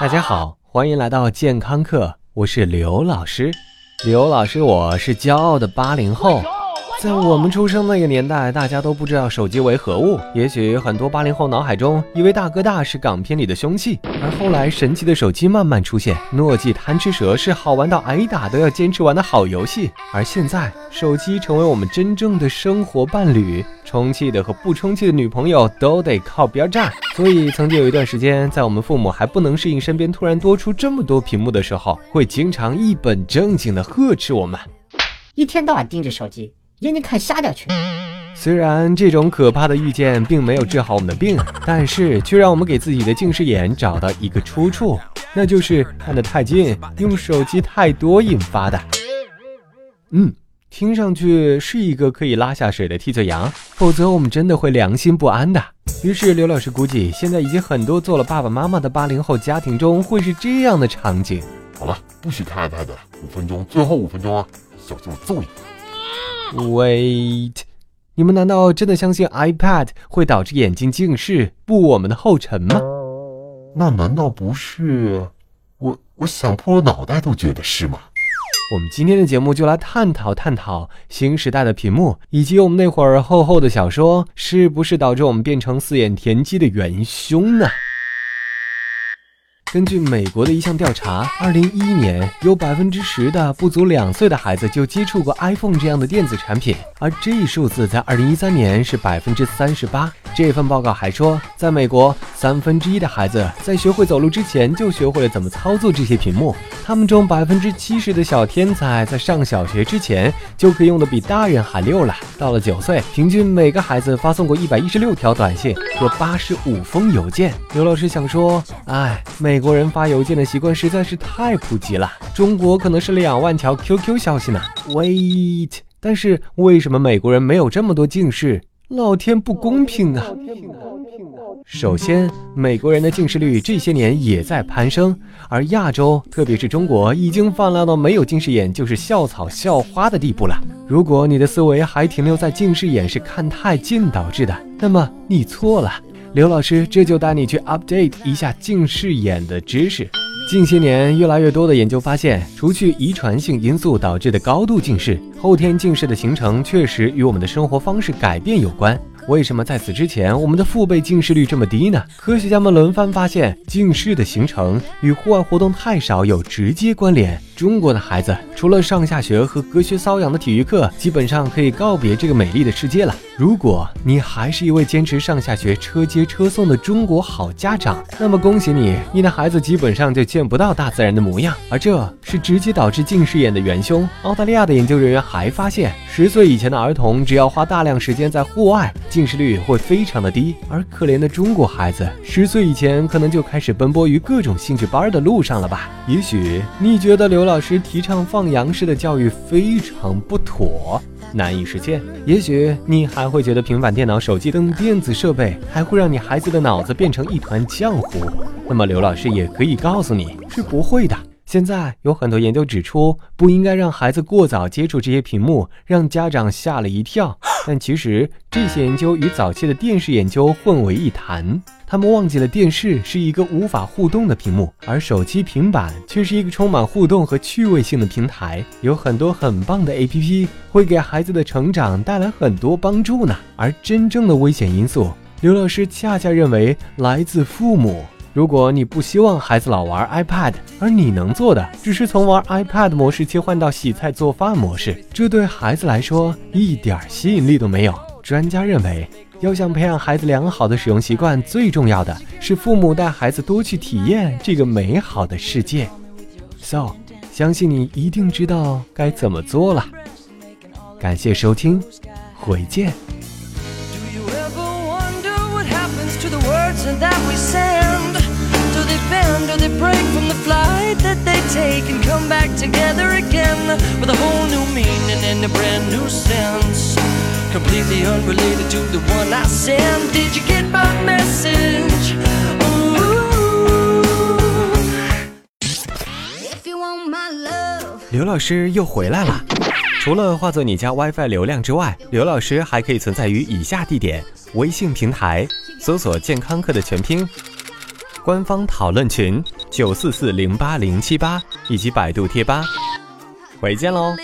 大家好，欢迎来到健康课，我是刘老师。刘老师，我是骄傲的八零后。在我们出生那个年代，大家都不知道手机为何物。也许很多八零后脑海中以为大哥大是港片里的凶器，而后来神奇的手机慢慢出现，诺基贪吃蛇是好玩到挨打都要坚持玩的好游戏。而现在，手机成为我们真正的生活伴侣，充气的和不充气的女朋友都得靠边站。所以，曾经有一段时间，在我们父母还不能适应身边突然多出这么多屏幕的时候，会经常一本正经的呵斥我们，一天到晚盯着手机。眼睛看瞎掉去。虽然这种可怕的预见并没有治好我们的病，但是却让我们给自己的近视眼找到一个出处，那就是看得太近，用手机太多引发的。嗯，听上去是一个可以拉下水的替罪羊，否则我们真的会良心不安的。于是刘老师估计，现在已经很多做了爸爸妈妈的八零后家庭中会是这样的场景。好了，不许看 iPad，五分钟，最后五分钟啊，小心我揍你！Wait，你们难道真的相信 iPad 会导致眼睛近视，步我们的后尘吗？那难道不是？我我想破了脑袋都觉得是吗？我们今天的节目就来探讨探讨新时代的屏幕，以及我们那会儿厚厚的小说，是不是导致我们变成四眼田鸡的元凶呢？根据美国的一项调查，二零一一年有百分之十的不足两岁的孩子就接触过 iPhone 这样的电子产品，而这一数字在二零一三年是百分之三十八。这份报告还说，在美国，三分之一的孩子在学会走路之前就学会了怎么操作这些屏幕。他们中百分之七十的小天才在上小学之前就可以用的比大人还溜了。到了九岁，平均每个孩子发送过一百一十六条短信和八十五封邮件。刘老师想说，哎，美。美国人发邮件的习惯实在是太普及了，中国可能是两万条 QQ 消息呢。Wait，但是为什么美国人没有这么多近视？老天不公平啊！首先，美国人的近视率这些年也在攀升，而亚洲，特别是中国，已经泛滥到没有近视眼就是校草校花的地步了。如果你的思维还停留在近视眼是看太近导致的，那么你错了。刘老师这就带你去 update 一下近视眼的知识。近些年，越来越多的研究发现，除去遗传性因素导致的高度近视，后天近视的形成确实与我们的生活方式改变有关。为什么在此之前，我们的父辈近视率这么低呢？科学家们轮番发现，近视的形成与户外活动太少有直接关联。中国的孩子除了上下学和隔靴搔痒的体育课，基本上可以告别这个美丽的世界了。如果你还是一位坚持上下学车接车送的中国好家长，那么恭喜你，你的孩子基本上就见不到大自然的模样，而这是直接导致近视眼的元凶。澳大利亚的研究人员还发现，十岁以前的儿童只要花大量时间在户外，近视率会非常的低。而可怜的中国孩子，十岁以前可能就开始奔波于各种兴趣班的路上了吧？也许你觉得流浪。老师提倡放羊式的教育非常不妥，难以实现。也许你还会觉得平板电脑、手机等电子设备还会让你孩子的脑子变成一团浆糊。那么刘老师也可以告诉你是不会的。现在有很多研究指出，不应该让孩子过早接触这些屏幕，让家长吓了一跳。但其实这些研究与早期的电视研究混为一谈，他们忘记了电视是一个无法互动的屏幕，而手机、平板却是一个充满互动和趣味性的平台，有很多很棒的 APP 会给孩子的成长带来很多帮助呢。而真正的危险因素，刘老师恰恰认为来自父母。如果你不希望孩子老玩 iPad，而你能做的只是从玩 iPad 模式切换到洗菜做饭模式，这对孩子来说一点吸引力都没有。专家认为，要想培养孩子良好的使用习惯，最重要的是父母带孩子多去体验这个美好的世界。So，相信你一定知道该怎么做了。感谢收听，回见。Do they break from the flight that they take and come back together again with a whole new meaning and a brand new sense. Completely unrelated to the one I sent. Did you get my message? Ooh. If you want my love. 刘老师又回来了。除了化作你家 WiFi 流量之外，刘老师还可以存在于以下地点：微信平台，搜索“健康课”的全拼。官方讨论群。九四四零八零七八以及百度贴吧。回见喽。